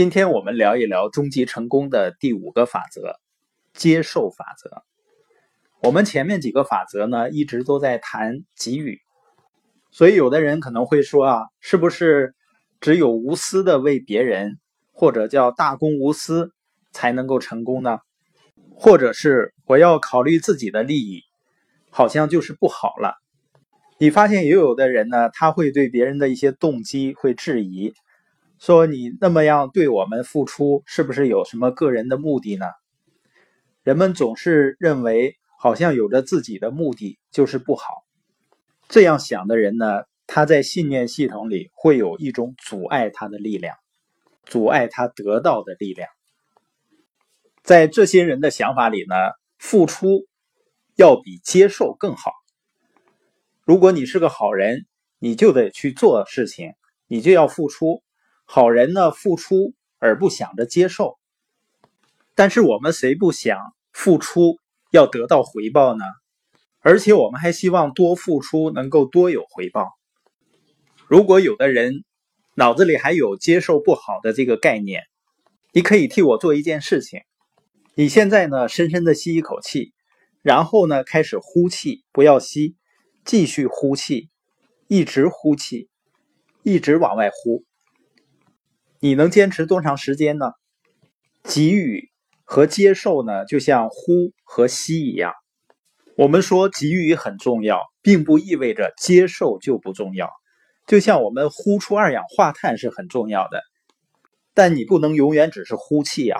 今天我们聊一聊终极成功的第五个法则——接受法则。我们前面几个法则呢，一直都在谈给予，所以有的人可能会说啊，是不是只有无私的为别人，或者叫大公无私，才能够成功呢？或者是我要考虑自己的利益，好像就是不好了？你发现也有的人呢，他会对别人的一些动机会质疑。说你那么样对我们付出，是不是有什么个人的目的呢？人们总是认为，好像有着自己的目的就是不好。这样想的人呢，他在信念系统里会有一种阻碍他的力量，阻碍他得到的力量。在这些人的想法里呢，付出要比接受更好。如果你是个好人，你就得去做事情，你就要付出。好人呢，付出而不想着接受。但是我们谁不想付出要得到回报呢？而且我们还希望多付出能够多有回报。如果有的人脑子里还有接受不好的这个概念，你可以替我做一件事情。你现在呢，深深的吸一口气，然后呢，开始呼气，不要吸，继续呼气，一直呼气，一直往外呼。你能坚持多长时间呢？给予和接受呢，就像呼和吸一样。我们说给予很重要，并不意味着接受就不重要。就像我们呼出二氧化碳是很重要的，但你不能永远只是呼气啊。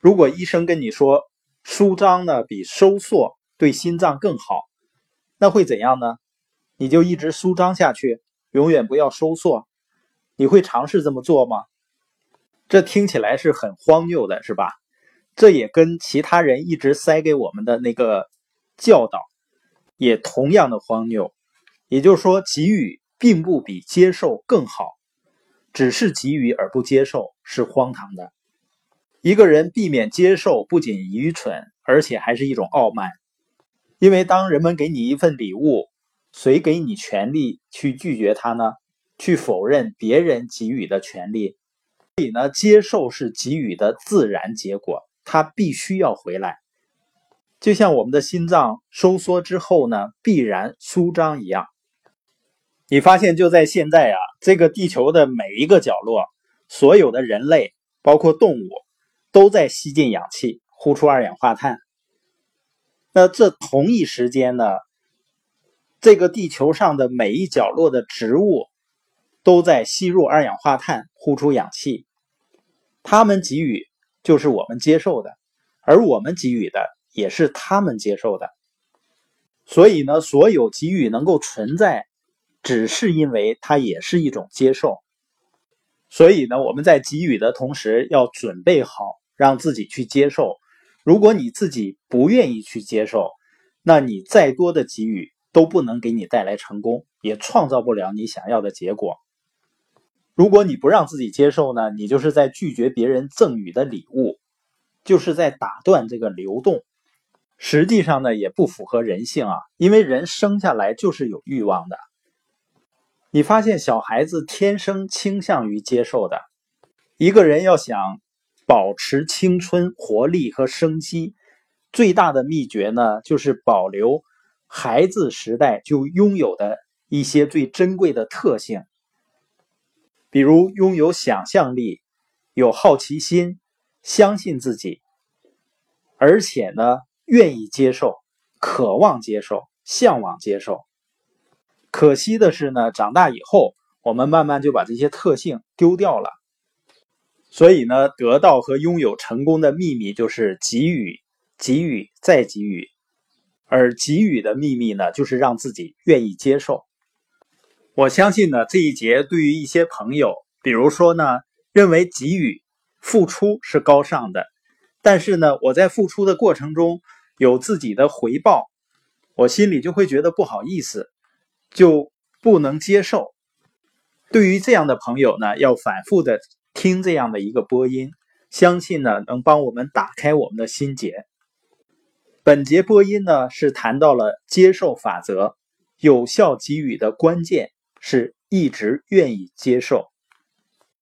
如果医生跟你说舒张呢比收缩对心脏更好，那会怎样呢？你就一直舒张下去，永远不要收缩。你会尝试这么做吗？这听起来是很荒谬的，是吧？这也跟其他人一直塞给我们的那个教导也同样的荒谬。也就是说，给予并不比接受更好，只是给予而不接受是荒唐的。一个人避免接受，不仅愚蠢，而且还是一种傲慢。因为当人们给你一份礼物，谁给你权利去拒绝他呢？去否认别人给予的权利，所以呢，接受是给予的自然结果，它必须要回来，就像我们的心脏收缩之后呢，必然舒张一样。你发现就在现在啊，这个地球的每一个角落，所有的人类，包括动物，都在吸进氧气，呼出二氧化碳。那这同一时间呢，这个地球上的每一角落的植物。都在吸入二氧化碳，呼出氧气。他们给予就是我们接受的，而我们给予的也是他们接受的。所以呢，所有给予能够存在，只是因为它也是一种接受。所以呢，我们在给予的同时，要准备好让自己去接受。如果你自己不愿意去接受，那你再多的给予都不能给你带来成功，也创造不了你想要的结果。如果你不让自己接受呢，你就是在拒绝别人赠予的礼物，就是在打断这个流动。实际上呢，也不符合人性啊，因为人生下来就是有欲望的。你发现小孩子天生倾向于接受的。一个人要想保持青春活力和生机，最大的秘诀呢，就是保留孩子时代就拥有的一些最珍贵的特性。比如拥有想象力，有好奇心，相信自己，而且呢，愿意接受，渴望接受，向往接受。可惜的是呢，长大以后，我们慢慢就把这些特性丢掉了。所以呢，得到和拥有成功的秘密就是给予，给予，再给予。而给予的秘密呢，就是让自己愿意接受。我相信呢，这一节对于一些朋友，比如说呢，认为给予、付出是高尚的，但是呢，我在付出的过程中有自己的回报，我心里就会觉得不好意思，就不能接受。对于这样的朋友呢，要反复的听这样的一个播音，相信呢，能帮我们打开我们的心结。本节播音呢，是谈到了接受法则，有效给予的关键。是一直愿意接受。